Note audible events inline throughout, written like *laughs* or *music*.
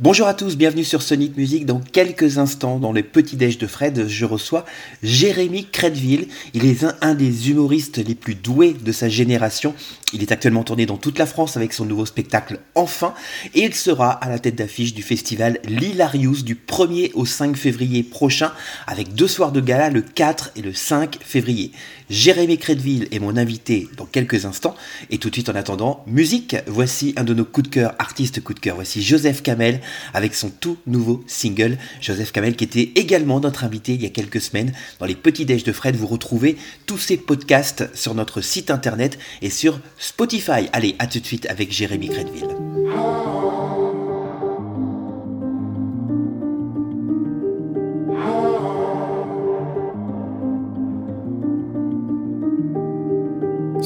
Bonjour à tous, bienvenue sur Sonic Music. Dans quelques instants, dans les petits déj de Fred, je reçois Jérémy Crédville. Il est un, des humoristes les plus doués de sa génération. Il est actuellement tourné dans toute la France avec son nouveau spectacle Enfin et il sera à la tête d'affiche du festival L'Hilarius du 1er au 5 février prochain avec deux soirs de gala le 4 et le 5 février. Jérémy Crédville est mon invité dans quelques instants et tout de suite en attendant, musique, voici un de nos coups de cœur, artistes coups de cœur. Voici Joseph Kamel avec son tout nouveau single. Joseph Kamel qui était également notre invité il y a quelques semaines dans les petits déj de Fred. Vous retrouvez tous ces podcasts sur notre site internet et sur Spotify. Allez, à tout de suite avec Jérémy Crédville.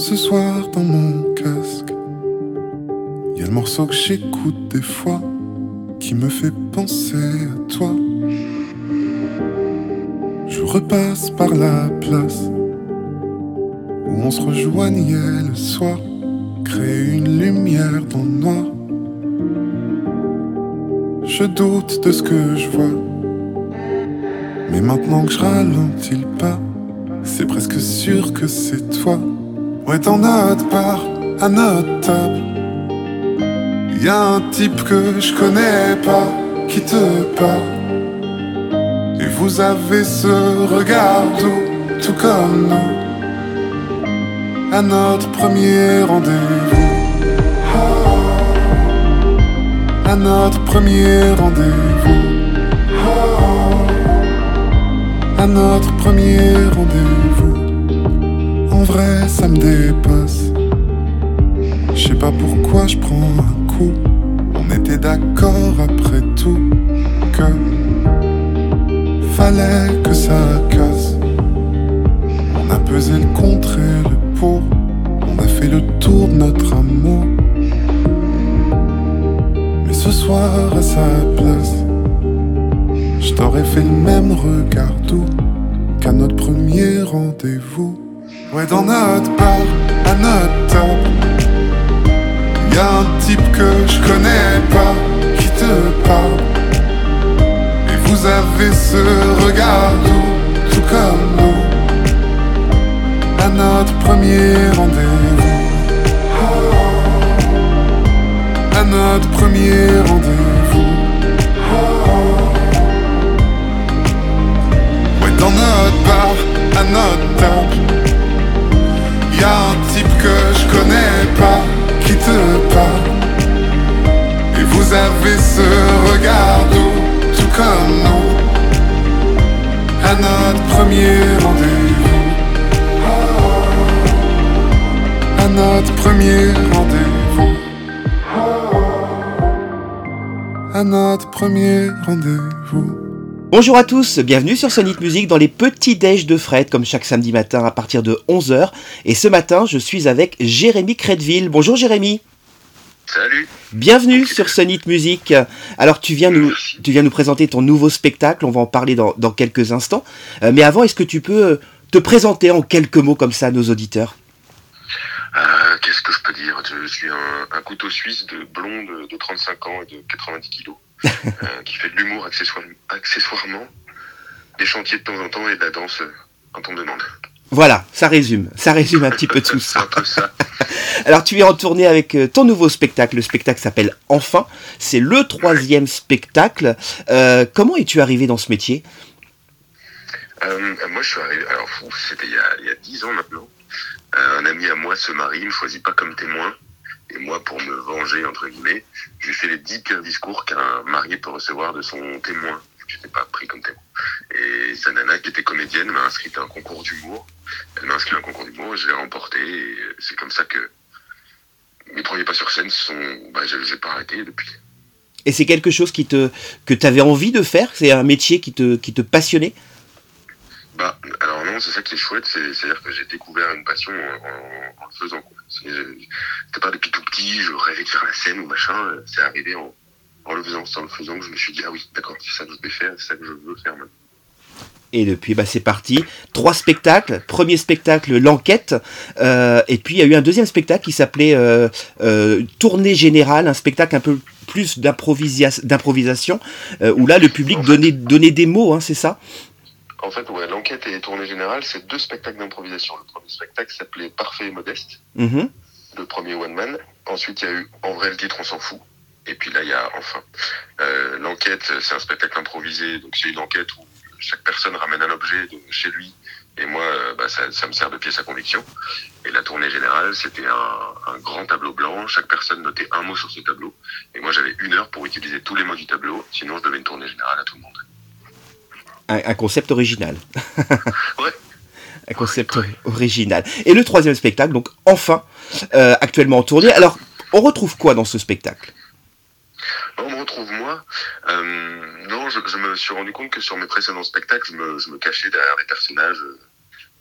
Ce soir dans mon casque, il y a le morceau que j'écoute des fois qui me fait penser à toi. Je repasse par la place où on se rejoignait le soir, créer une lumière dans le noir. Je doute de ce que je vois, mais maintenant que je ralentis le pas, c'est presque sûr que c'est toi. Ouais, dans notre bar, à notre table y a un type que je connais pas qui te parle. Et vous avez ce regard doux, tout comme nous, à notre premier rendez-vous. À notre premier rendez-vous. À notre premier rendez-vous. Vrai, ça me dépasse. Je sais pas pourquoi je prends un on était d'accord après tout que fallait que ça casse. On a pesé le contre et le pour. On a fait le tour de notre amour. Mais ce soir à sa place, je t'aurais fait le même regard doux qu'à notre premier rendez-vous. Ouais, dans notre bar, à notre table Y'a un type que je connais pas qui te parle. Et vous avez ce regard tout comme nous, à notre premier rendez-vous. À notre premier rendez-vous. Premier rendez-vous. Bonjour à tous, bienvenue sur Sonic Music dans les petits déj de Fred, comme chaque samedi matin à partir de 11h. Et ce matin, je suis avec Jérémy Crédville. Bonjour Jérémy. Salut. Bienvenue sur Sonic Music. Alors tu viens, nous, tu viens nous présenter ton nouveau spectacle, on va en parler dans, quelques instants. Euh, mais avant, est-ce que tu peux euh, te présenter en quelques mots comme ça à nos auditeurs? Euh, Qu'est-ce que je peux dire? Je suis un, couteau suisse de blonde de 35 ans et de 90 kilos. *laughs* Euh, qui fait de l'humour accessoirement, des chantiers de temps en temps et de la danse euh, quand on demande. Voilà, ça résume, ça résume un petit peu tout *laughs* ça. *laughs* Alors tu es en tournée avec euh, ton nouveau spectacle, le spectacle s'appelle Enfin, c'est le troisième spectacle. comment es-tu arrivé dans ce métier? Moi je suis arrivé, alors c'était il, y a dix ans maintenant. un ami à moi se marie, il me choisit pas comme témoin. Et moi, pour me venger, entre guillemets, je lui fais les dix pires discours qu'un marié peut recevoir de son témoin. Je n'étais pas pris comme témoin. Et sa nana, qui était comédienne, m'a inscrit à un concours d'humour. Elle m'a inscrit à un concours d'humour, je l'ai remporté. Et c'est comme ça que mes premiers pas sur scène sont. Bah, je les ai pas arrêtés depuis. Et c'est quelque chose qui te, que tu avais envie de faire? C'est un métier qui te, qui te passionnait? Bah, alors non, c'est ça qui est chouette, c'est-à-dire que j'ai découvert une passion en, en, le faisant. C'était pas depuis tout petit, je rêvais de faire la scène ou machin, c'est arrivé en, en le faisant, en le faisant que je me suis dit, ah oui, d'accord, c'est ça que je vais faire, c'est ça que je veux faire maintenant. Et depuis, bah, c'est parti. Trois spectacles. Premier spectacle, l'enquête. Euh, et puis, il y a eu un deuxième spectacle qui s'appelait euh, euh, Tournée Générale, un spectacle un peu plus d'improvisation, où là, le public donnait, donnait des mots, hein, c'est ça? En fait, ouais, l'enquête et Tournée Générale, c'est deux spectacles d'improvisation. Le premier spectacle s'appelait Parfait et Modeste. Mm-hmm. Le premier One Man. Ensuite, il y a eu En vrai, le titre, on s'en fout. Et puis là, il y a enfin l'enquête, c'est un spectacle improvisé, donc c'est une enquête où chaque personne ramène un objet de chez lui et moi, euh, bah, ça, ça, me sert de pièce à conviction. Et la tournée générale, c'était un, un, grand tableau blanc. Chaque personne notait un mot sur ce tableau. Et moi, j'avais une heure pour utiliser tous les mots du tableau. Sinon, je devais une tournée générale à tout le monde. Un, un concept original. *laughs* ouais. Un concept original. Et le troisième spectacle, donc enfin, euh, actuellement en tournée. Alors, on retrouve quoi dans ce spectacle? On me retrouve moi. Euh, non, je, je, me suis rendu compte que sur mes précédents spectacles, je me, je me cachais derrière des personnages.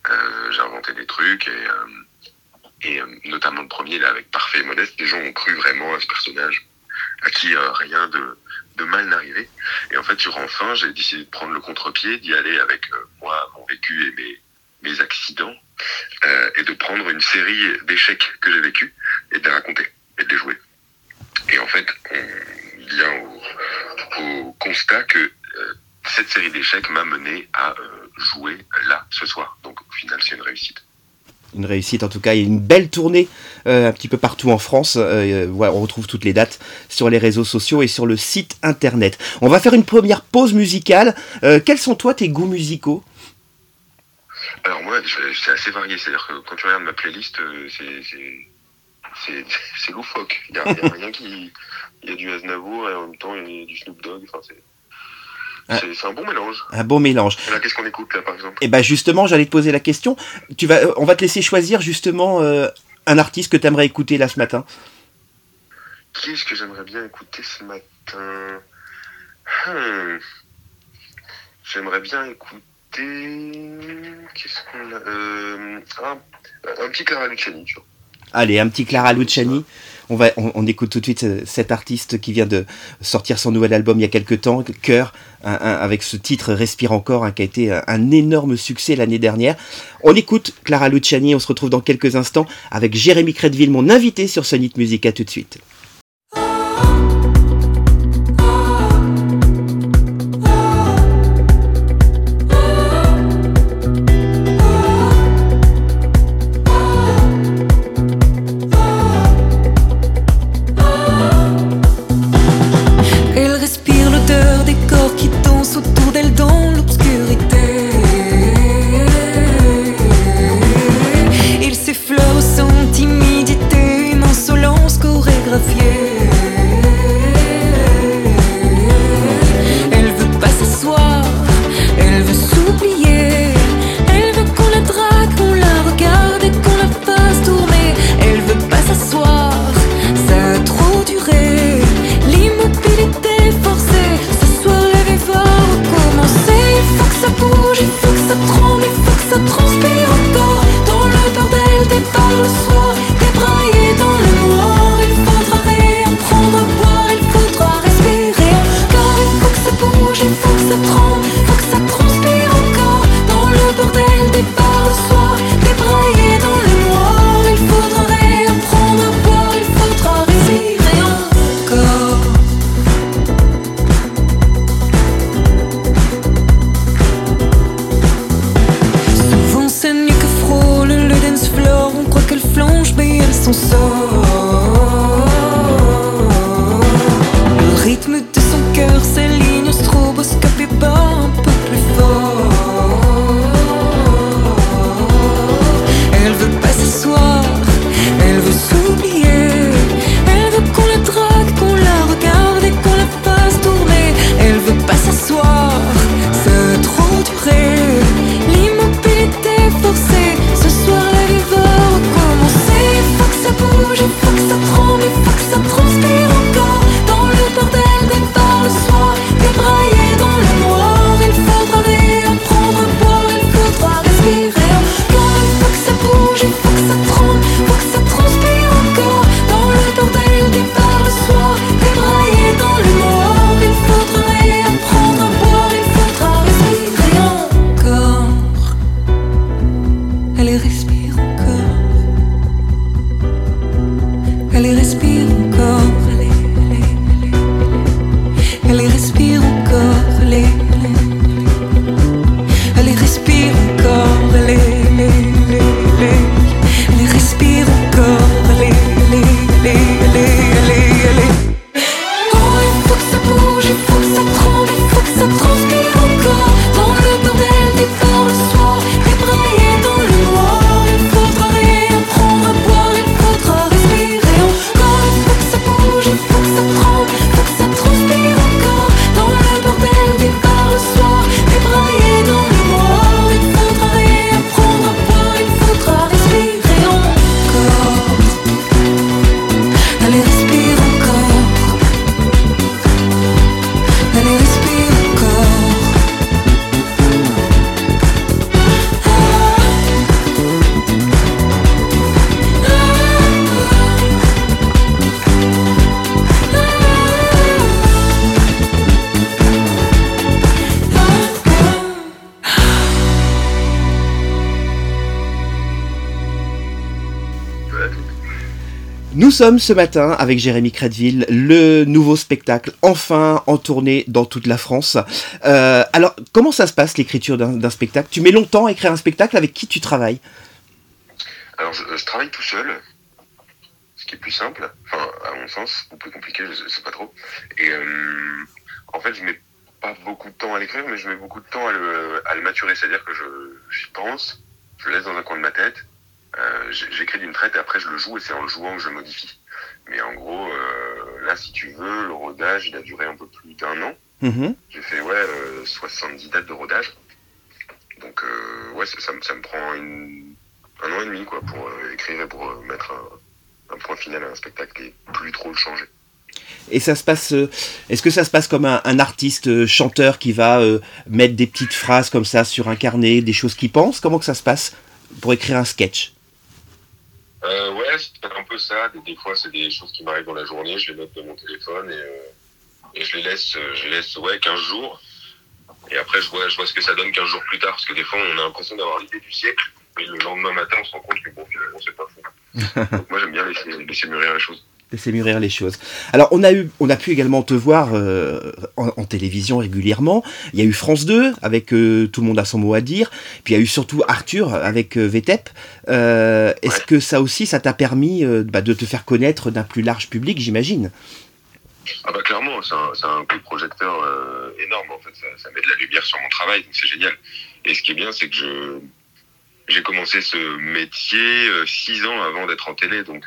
Euh, J'ai inventé des trucs et, et notamment le premier là avec Parfait et Modeste, les gens ont cru vraiment à ce personnage à qui rien de, de mal n'arrivait. Et en fait, sur enfin, j'ai décidé de prendre le contre-pied, d'y aller avec moi, mon vécu et mes, accidents, et de prendre une série d'échecs que j'ai vécu et de les raconter et de les jouer. Et en fait, on vient au, constat que euh, cette série d'échecs m'a mené à euh, jouer là ce soir. Donc au final, c'est une réussite. Une réussite en tout cas, y a une belle tournée euh, un petit peu partout en France. Euh, voilà, on retrouve toutes les dates sur les réseaux sociaux et sur le site internet. On va faire une première pause musicale. Euh, quels sont toi tes goûts musicaux? Alors moi, c'est assez varié. C'est-à-dire que quand tu regardes ma playlist, *laughs* c'est loufoque. Il n'y a, y a rien qui. Il y a du Aznavour et en même temps il y a du Snoop Dogg. Enfin. C'est un bon mélange. Un bon mélange. Qu'est-ce qu'on écoute là, par exemple? Et ben justement, j'allais te poser la question. Tu vas, on va te laisser choisir justement euh, un artiste que tu aimerais écouter là ce matin. Qui est-ce que j'aimerais bien écouter ce matin? Hmm. J'aimerais bien écouter. Qu'est-ce qu'on a? Euh... ah, Un petit Clara Luciani, tu vois. Allez, un petit Clara Luciani. On, écoute tout de suite cet artiste qui vient de sortir son nouvel album il y a quelques temps, Cœur, avec ce titre Respire encore, hein, qui a été un, un énorme succès l'année dernière. On écoute Clara Luciani, on se retrouve dans quelques instants avec Jérémy Crédville, mon invité sur Sonic Music. À tout de suite. Nous sommes ce matin avec Jérémy Crédville, le nouveau spectacle enfin en tournée dans toute la France. Euh, alors, comment ça se passe l'écriture d'un spectacle? Tu mets longtemps à écrire un spectacle? Avec qui tu travailles? Alors, je, travaille tout seul, ce qui est plus simple, enfin, à mon sens, ou plus compliqué, je sais pas trop. Et euh, en fait, je mets pas beaucoup de temps à l'écrire, mais je mets beaucoup de temps à le, à le maturer. C'est-à-dire que j'y pense, je le laisse dans un coin de ma tête, euh, j'écris d'une traite et après je le joue et c'est en le jouant que je modifie. Mais en gros, euh, là, si tu veux, le rodage, il a duré un peu plus d'un an. Mhm. J'ai fait ouais, 70 euh, dates de rodage. Donc ouais, ça, me prend un an et demi quoi, pour écrire et pour mettre un, point final à un spectacle et plus trop le changer. Et ça se passe. Est-ce que ça se passe comme un, un artiste chanteur qui va mettre des petites phrases comme ça sur un carnet, des choses qu'il pense? Comment que ça se passe pour écrire un sketch? Euh, ouais, c'est un peu ça. Des, fois, c'est des choses qui m'arrivent dans la journée. Je les note de mon téléphone et, euh, et je les laisse, je les laisse ouais, 15 jours. Et après, je vois, je vois ce que ça donne 15 jours plus tard. Parce que des fois, on a l'impression d'avoir l'idée du siècle. Mais le lendemain matin, on se rend compte que bon, finalement, c'est pas fou. *laughs* Donc moi, j'aime bien laisser, laisser mûrir les choses laisser mûrir les choses. Alors on a eu, on a pu également te voir euh, en, télévision régulièrement. Il y a eu France 2 avec euh, tout le monde a son mot à dire. Puis il y a eu surtout Arthur avec euh, VTEP. Est-ce que ça aussi, ça t'a permis bah, de te faire connaître d'un plus large public, j'imagine? Ah bah clairement, c'est un, un, coup de projecteur énorme. En fait, ça, ça, met de la lumière sur mon travail, donc c'est génial. Et ce qui est bien, c'est que je j'ai commencé ce métier six ans avant d'être en télé, donc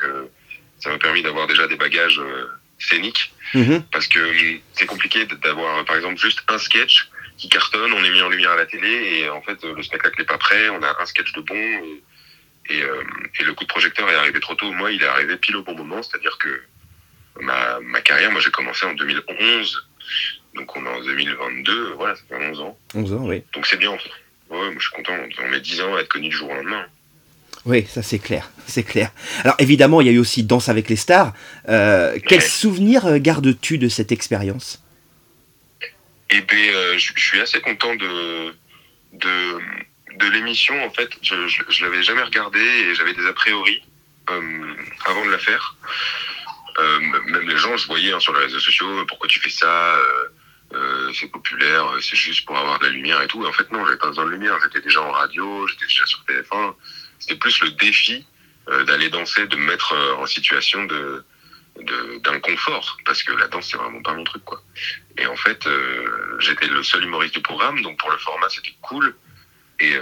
ça m'a permis d'avoir déjà des bagages euh, scéniques. Mhm. Parce que c'est compliqué d'avoir, par exemple, juste un sketch qui cartonne, on est mis en lumière à la télé, et en fait, le spectacle n'est pas prêt, on a un sketch de bon, et, euh, et, le coup de projecteur est arrivé trop tôt. Moi, il est arrivé pile au bon moment, c'est-à-dire que ma, ma carrière, moi, j'ai commencé en 2011, donc on est en 2022, voilà, ça fait 11 ans. 11 ans, oui. Donc c'est bien, en fait. Ouais, moi, je suis content, on met 10 ans à être connu du jour au lendemain. Oui, ça c'est clair, c'est clair. Alors évidemment, il y a eu aussi Danse avec les stars. Euh, quel souvenir euh, gardes-tu de cette expérience? Eh bien, euh, je suis assez content de, de, de l'émission. En fait, je ne l'avais jamais regardé et j'avais des a priori avant de la faire. même les gens, je voyais hein, sur les réseaux sociaux, pourquoi tu fais ça c'est populaire, c'est juste pour avoir de la lumière et tout. en fait, non, j'avais pas besoin de lumière. J'étais déjà en radio, j'étais déjà sur TF1. C'était plus le défi euh, d'aller danser, de me mettre euh, en situation de d'inconfort parce que la danse c'est vraiment pas mon truc quoi. Et en fait euh, j'étais le seul humoriste du programme donc pour le format c'était cool. Et,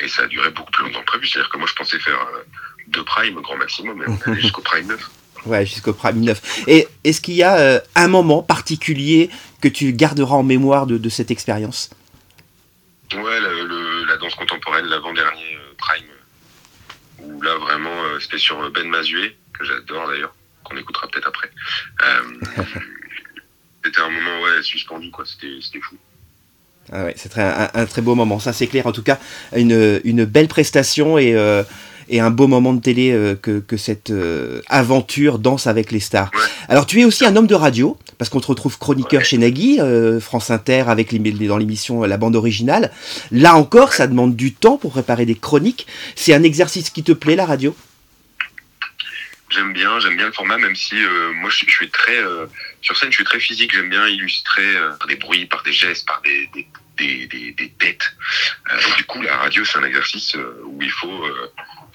et ça a duré beaucoup plus longtemps que prévu. C'est à dire que moi je pensais faire deux primes au grand maximum mais on allait jusqu'au prime 9 *laughs* ouais jusqu'au prime 9 et est-ce qu'il y a un moment particulier que tu garderas en mémoire de, de cette expérience? Ouais la danse contemporaine l'avant-dernier prime là vraiment euh, c'était sur Ben Mazué, que j'adore d'ailleurs, qu'on écoutera peut-être après. Euh, c'était un moment ouais, suspendu, quoi, c'était fou. Ah ouais, c'est un, un, très beau moment, ça c'est clair. En tout cas, une, une belle prestation et, euh, et un beau moment de télé euh, que, que, cette euh, aventure Danse avec les stars. Alors tu es aussi un homme de radio, parce qu'on te retrouve chroniqueur chez Nagui, euh, France Inter, avec dans l'émission La bande originale. Là encore, ça demande du temps pour préparer des chroniques. C'est un exercice qui te plaît, la radio? J'aime bien, j'aime bien le format, même si euh, moi je, suis très sur scène, je suis très physique. J'aime bien illustrer par des bruits, par des gestes, par des, des, des, des, têtes. du coup, la radio, c'est un exercice où il faut,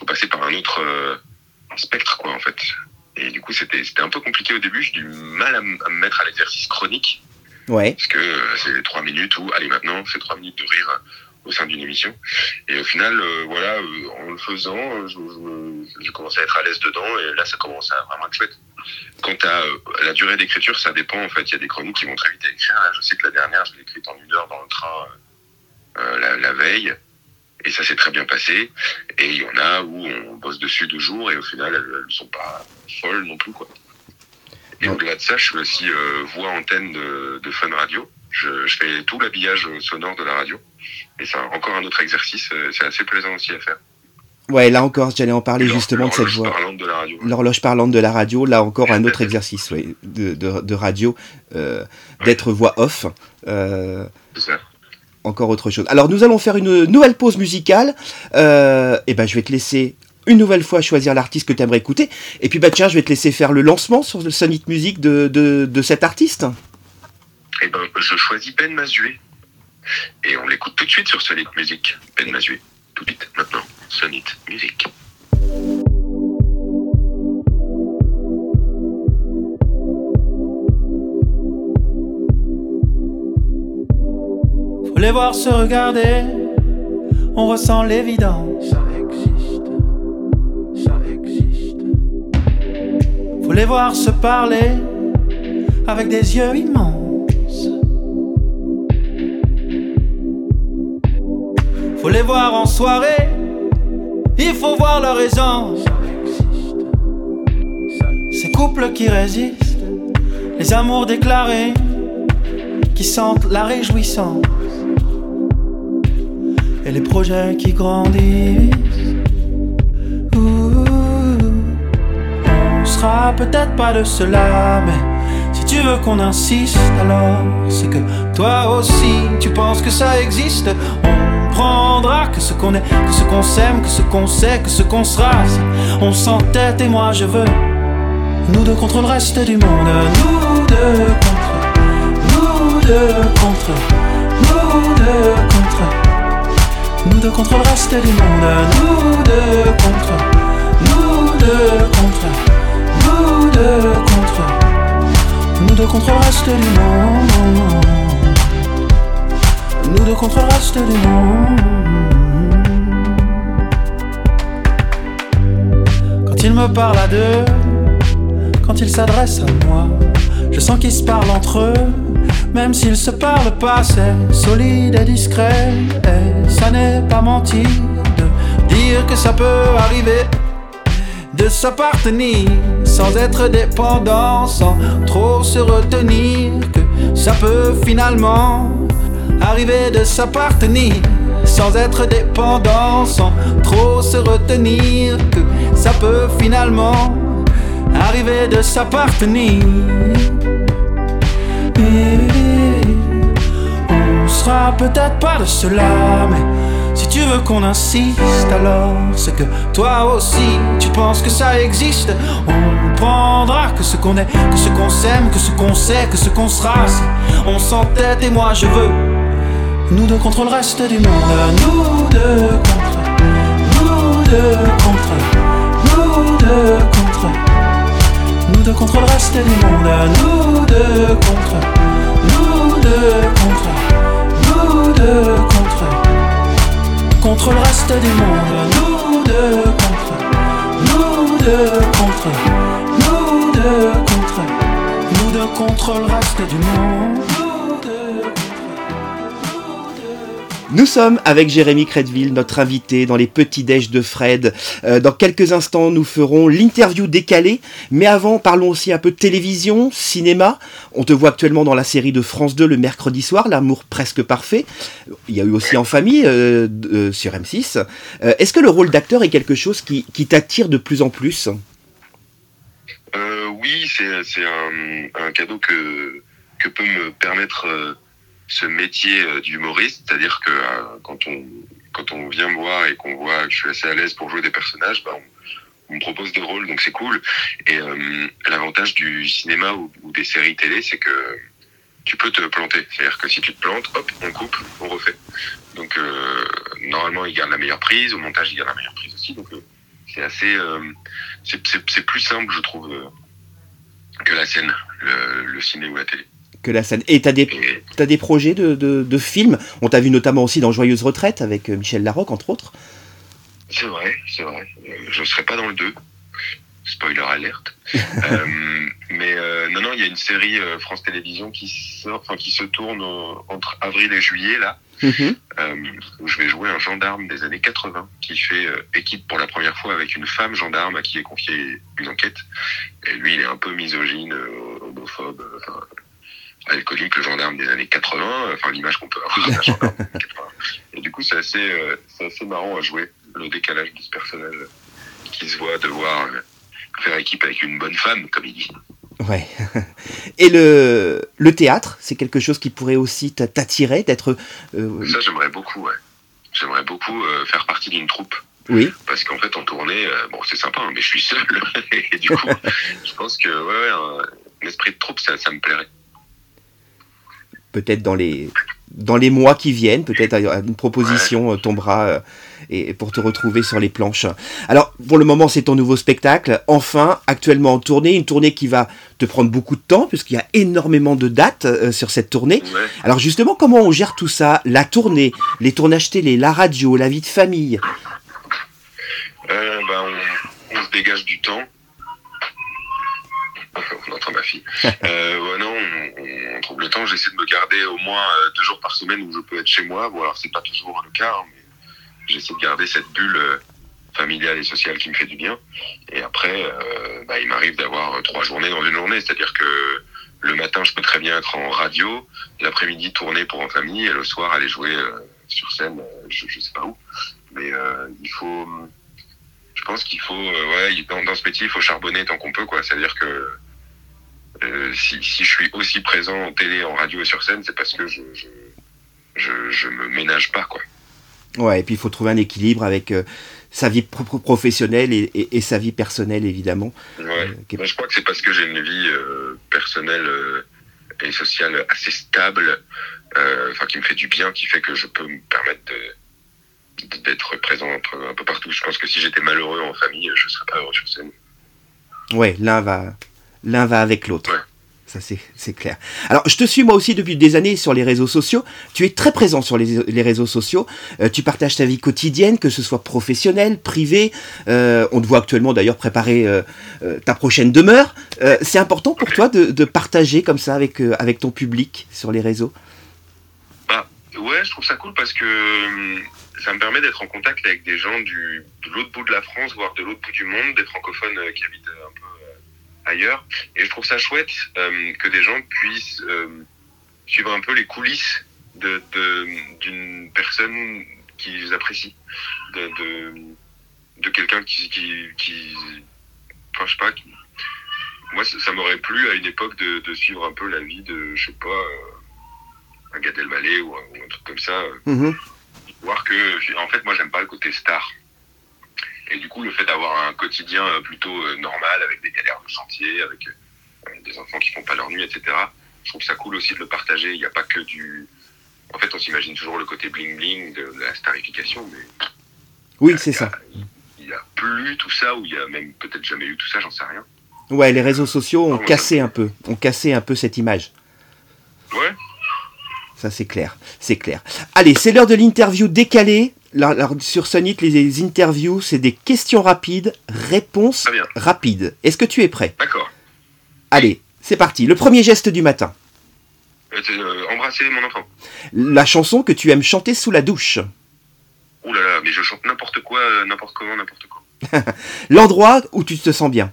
faut passer par un autre spectre, quoi, en fait. Et du coup, c'était un peu compliqué au début. J'ai du mal à, me mettre à l'exercice chronique. Ouais. Parce que euh, c'est trois minutes où, allez, maintenant, c'est trois minutes de rire euh, au sein d'une émission. Et au final, euh, voilà, en le faisant, j'ai commencé à être à l'aise dedans et là, ça commence à vraiment être chouette. Quant à la durée d'écriture, ça dépend. En fait, il y a des chroniques qui vont très vite à écrire. je sais que la dernière, je l'ai écrite en une heure dans le train la, la, veille. Et ça s'est très bien passé. Et il y en a où on bosse dessus deux jours et au final, elles, ne sont pas folles non plus, quoi. Et au-delà de ça, je suis aussi euh, voix antenne de, de Fun Radio. Je, je, fais tout l'habillage sonore de la radio. Et c'est encore un autre exercice. Euh, c'est assez plaisant aussi à faire. Ouais, là encore, j'allais en parler justement de cette voix. L'horloge parlante de la radio. L'horloge parlante de la radio, là encore un autre exercice ouais, de, de, de radio, euh, d'être voix off. Euh, c'est ça encore autre chose. Alors nous allons faire une nouvelle pause musicale. Euh, et ben je vais te laisser une nouvelle fois choisir l'artiste que tu aimerais écouter. Et puis bah tiens, je vais te laisser faire le lancement sur le Sonic Music de, de, de cet artiste. Eh ben je choisis Ben Mazué. Et on l'écoute tout de suite sur Sonic Music. Ben Mazué. Tout de suite, maintenant. Sonic Music. Les voir se regarder, on ressent l'évidence. Ça existe, ça existe. Faut les voir se parler avec des yeux immenses. Faut les voir en soirée, il faut voir leur aisance. Ces couples qui résistent, les amours déclarés, qui sentent la réjouissance et les projets qui grandissent. on sera peut-être pas de cela, mais si tu veux qu'on insiste, alors c'est que toi aussi tu penses que ça existe. On prendra que ce qu'on est, que ce qu'on s'aime, que ce qu'on sait, que ce qu'on sera. On s'entête et moi je veux. Nous deux contre le reste du monde, nous deux contre, nous deux contre, nous deux. Nous deux contre le reste du monde, nous deux contre, nous deux contre, nous deux contre, nous deux contre le reste du monde, nous deux contre le reste du monde. Quand ils me parlent à deux, quand ils s'adressent à moi, je sens qu'ils se parlent entre eux même s'ils se parlent pas, c'est solide et discret. Et ça n'est pas mentir de dire que ça peut arriver. De s'appartenir sans être dépendant, sans trop se retenir. Que ça peut finalement arriver de s'appartenir sans être dépendant, sans trop se retenir. Que ça peut finalement arriver de s'appartenir. Sera peut-être pas de cela, mais si tu veux qu'on insiste, alors c'est que toi aussi tu penses que ça existe. On prendra que ce qu'on est, que ce qu'on s'aime, que ce qu'on sait, que ce qu'on sera. Si on s'entête et moi je veux. Nous deux contre le reste du monde, nous deux contre, nous deux contre, nous deux contre, nous deux contre le reste du monde, nous deux contre deux contre, nous contre, contre le reste du monde. Nous deux contre, nous deux contre, nous deux contre, nous deux contre le reste du monde. Nous sommes avec Jérémy Credville, notre invité dans les petits déj de Fred. Euh, dans quelques instants, nous ferons l'interview décalée. Mais avant, parlons aussi un peu de télévision, cinéma. On te voit actuellement dans la série de France 2 le mercredi soir, L'amour presque parfait. Il y a eu aussi En famille euh, euh, sur M6. Est-ce que le rôle d'acteur est quelque chose qui, t'attire de plus en plus? Oui, c'est un, un, cadeau que, que peut me permettre ce métier euh, d'humoriste, c'est-à-dire que euh, quand on quand on vient me voir et qu'on voit que je suis assez à l'aise pour jouer des personnages, bah on me propose des rôles, donc c'est cool. Et euh, l'avantage du cinéma ou, ou des séries télé, c'est que tu peux te planter. C'est-à-dire que si tu te plantes, hop, on coupe, on refait. Donc euh, normalement, il garde la meilleure prise, au montage, il garde la meilleure prise aussi. Donc euh, c'est assez, c'est- plus simple, je trouve, que la scène, le, le ciné ou la télé. Que la scène. Et t'as des, t'as des projets de, de, de films On t'a vu notamment aussi dans Joyeuse Retraite avec euh, Michel Larocque, entre autres. c'est vrai, c'est vrai. Euh, je serai pas dans le 2. Spoiler alerte. *laughs* Euh, mais euh, non, non, il y a une série euh, France Télévisions qui sort, enfin qui se tourne entre avril et juillet là. Mhm. euh, où je vais jouer un gendarme des années 80 qui fait équipe pour la première fois avec une femme gendarme à qui est confiée une enquête. Et lui, il est un peu misogyne, homophobe, enfin, alcoolique, le gendarme des années 80, euh, enfin l'image qu'on peut avoir d'un gendarme des années 80. Et du coup, c'est assez, euh, c'est assez marrant à jouer, le décalage de ce personnage qui se voit devoir euh, faire équipe avec une bonne femme, comme il dit. Ouais. *laughs* Et le, le théâtre, c'est quelque chose qui pourrait aussi t'a- t'attirer, d'être. euh, Ça, j'aimerais beaucoup, ouais. J'aimerais beaucoup euh, faire partie d'une troupe. oui. Parce qu'en fait, en tournée, euh, bon, c'est sympa, hein, mais je suis seul. *laughs* et du coup, *laughs* je pense que, ouais, ouais, un, un esprit de troupe, ça, ça me plairait. Peut-être dans les dans les mois qui viennent, peut-être une proposition euh, tombera euh, et pour te retrouver sur les planches. Alors pour le moment c'est ton nouveau spectacle, enfin actuellement en tournée, une tournée qui va te prendre beaucoup de temps puisqu'il y a énormément de dates euh, sur cette tournée. Ouais. Alors justement comment on gère tout ça, la tournée, les tournages télé, la radio, la vie de famille? Euh, bah, on, on se dégage du temps. *laughs* On entend ma fille. Euh, ouais, non, on, on trouve le temps. J'essaie de me garder au moins euh, deux jours par semaine où je peux être chez moi. Bon, alors c'est pas toujours le cas, hein, mais j'essaie de garder cette bulle euh, familiale et sociale qui me fait du bien. Et après, euh, bah, il m'arrive d'avoir trois journées dans une journée. C'est-à-dire que le matin, je peux très bien être en radio, l'après-midi tourner pour en famille, et le soir aller jouer sur scène, je, je sais pas où. Mais il faut, je pense qu'il faut, ouais, dans, dans ce métier, il faut charbonner tant qu'on peut, quoi. C'est-à-dire que euh, si, si je suis aussi présent en télé, en radio et sur scène, c'est parce que je, je, je, je me ménage pas, quoi. Ouais, et puis il faut trouver un équilibre avec euh, sa vie pro- pro- professionnelle et, et- et sa vie personnelle évidemment. Ouais. Euh, qui Moi, je crois que c'est parce que j'ai une vie personnelle et sociale assez stable, enfin qui me fait du bien, qui fait que je peux me permettre de- d'être présent un peu, un peu partout. Je pense que si j'étais malheureux en famille, je serais pas heureux sur scène. Ouais, l'un va, l'un va avec l'autre. Ça, c'est, clair. Alors, je te suis moi aussi depuis des années sur les réseaux sociaux. Tu es très présent sur les, les réseaux sociaux. Euh, tu partages ta vie quotidienne, que ce soit professionnelle, privée. Euh, on te voit actuellement d'ailleurs préparer euh, ta prochaine demeure. C'est important pour toi de, de partager comme ça avec, avec ton public sur les réseaux? Bah, ouais, je trouve ça cool parce que hum, ça me permet d'être en contact avec des gens du, de l'autre bout de la France, voire de l'autre bout du monde, des francophones qui habitent euh, un peu euh, ailleurs. Et je trouve ça chouette euh, que des gens puissent euh, suivre un peu les coulisses de de- d'une personne qu'ils apprécient, de, de, de quelqu'un qui, qui, qui, enfin, je sais pas, qui- moi, ça, ça m'aurait plu à une époque de, de suivre un peu la vie de, je sais pas, euh, un Gad Elmaleh ou un, ou un truc comme ça, euh, Mhm. voir que, en fait, moi, j'aime pas le côté star. Et du coup, le fait d'avoir un quotidien euh, plutôt euh, normal, avec des galères de chantier, avec euh, des enfants qui font pas leur nuit, etc., je trouve ça cool aussi de le partager. Il n'y a pas que du... En fait, on s'imagine toujours le côté bling-bling de, de la starification, mais Oui, c'est ça. il n'y a plus tout ça, ou il y a même peut-être jamais eu tout ça, j'en sais rien. Ouais, les réseaux sociaux ont Non, cassé un peu, ont cassé un peu cette image. Ouais, Ça, c'est clair. C'est clair. Allez, c'est l'heure de l'interview décalée. Sur Sonic, les interviews, c'est des questions rapides, réponses rapides. Est-ce que tu es prêt? D'accord. Allez, c'est parti. Le premier geste du matin. Euh, euh, embrasser mon enfant. La chanson que tu aimes chanter sous la douche. Ouh là là, mais je chante n'importe quoi, euh, n'importe comment, n'importe quoi. *laughs* L'endroit où tu te sens bien.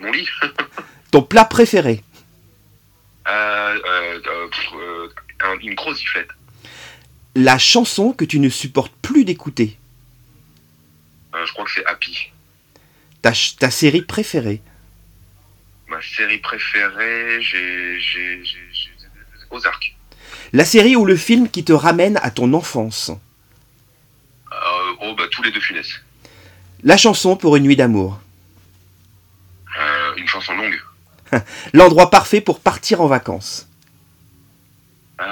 Mon lit *laughs* Ton plat préféré. Euh, Une grosse giflette. La chanson que tu ne supportes plus d'écouter. Euh, je crois que c'est Happy. Ta, ta série préférée. Ma série préférée, j'ai... j'ai- j'ai- j'ai- Ozark. La série ou le film qui te ramène à ton enfance. Euh, oh, bah tous les deux Funès. La chanson pour une nuit d'amour. Euh, une chanson longue. *laughs* L'endroit parfait pour partir en vacances. Euh,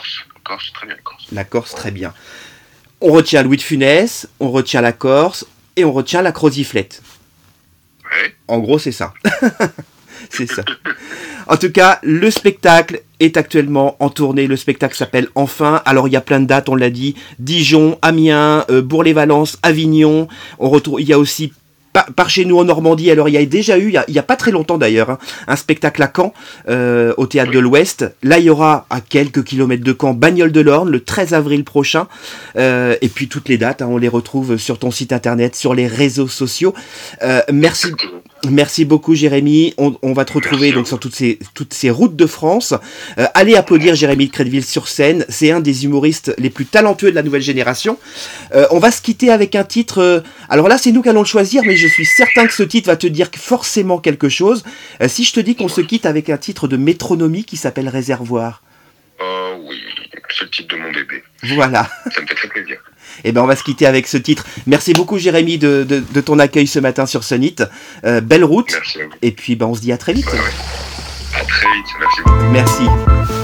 Corse. La Corse, très bien, la Corse. La Corse, très bien. On retient Louis de Funès, on retient la Corse et on retient la Croziflette. Ouais. En gros, c'est ça. *laughs* c'est ça. En tout cas, le spectacle est actuellement en tournée. Le spectacle s'appelle Enfin. Alors, il y a plein de dates, on l'a dit. Dijon, Amiens, euh, Bourg-les-Valence, Avignon. On retrouve, il y a aussi par, par chez nous en Normandie, alors il y a déjà eu, il y a, pas très longtemps d'ailleurs, hein, un spectacle à Caen, euh, au Théâtre de l'Ouest. Là, il y aura à quelques kilomètres de Caen, Bagnole de l'Orne, le 13 avril prochain. Euh, et puis toutes les dates, hein, on les retrouve sur ton site internet, sur les réseaux sociaux. Euh, merci. Merci beaucoup Jérémy. On, on va te retrouver donc sur toutes ces, toutes ces routes de France. Euh, allez applaudir Jérémy de Crédville sur scène. C'est un des humoristes les plus talentueux de la nouvelle génération. Euh, on va se quitter avec un titre. euh, alors là, c'est nous qui allons le choisir, mais je suis certain que ce titre va te dire forcément quelque chose. Euh, si je te dis qu'on se quitte avec un titre de métronomie qui s'appelle Réservoir. Oh oui, c'est le titre de mon bébé. Voilà. Ça me fait très plaisir. Et ben on va se quitter avec ce titre. Merci beaucoup Jérémy de, de, de ton accueil ce matin sur Sonit. Euh, belle route. Merci à vous. Et puis ben on se dit à très vite. Ouais, ouais. À très vite. Merci beaucoup. Merci.